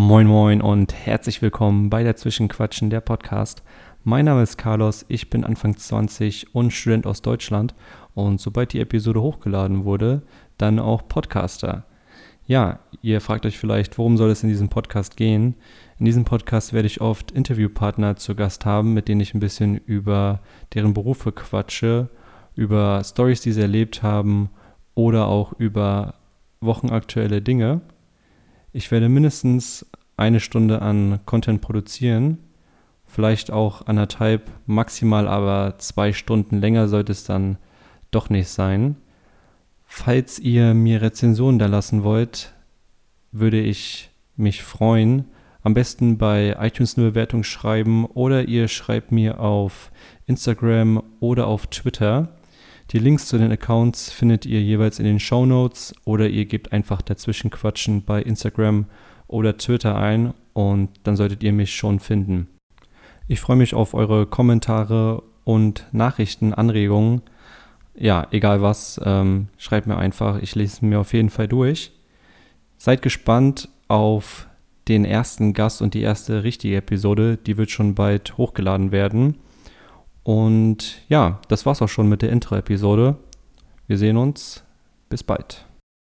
Moin Moin und herzlich willkommen bei der Zwischenquatschen, der Podcast. Mein Name ist Carlos, ich bin Anfang 20 und Student aus Deutschland und sobald die Episode hochgeladen wurde, dann auch Podcaster. Ja, ihr fragt euch vielleicht, worum soll es in diesem Podcast gehen? In diesem Podcast werde ich oft Interviewpartner zu Gast haben, mit denen ich ein bisschen über deren Berufe quatsche, über Stories, die sie erlebt haben oder auch über wochenaktuelle Dinge. Ich werde mindestens eine Stunde an Content produzieren, vielleicht auch anderthalb, maximal aber zwei Stunden länger sollte es dann doch nicht sein. Falls ihr mir Rezensionen da lassen wollt, würde ich mich freuen. Am besten bei iTunes eine Bewertung schreiben oder ihr schreibt mir auf Instagram oder auf Twitter. Die Links zu den Accounts findet ihr jeweils in den Show Notes oder ihr gebt einfach dazwischen Quatschen bei Instagram oder Twitter ein und dann solltet ihr mich schon finden. Ich freue mich auf eure Kommentare und Nachrichten, Anregungen. Ja, egal was, ähm, schreibt mir einfach. Ich lese mir auf jeden Fall durch. Seid gespannt auf den ersten Gast und die erste richtige Episode. Die wird schon bald hochgeladen werden. Und ja, das war's auch schon mit der Intro-Episode. Wir sehen uns. Bis bald.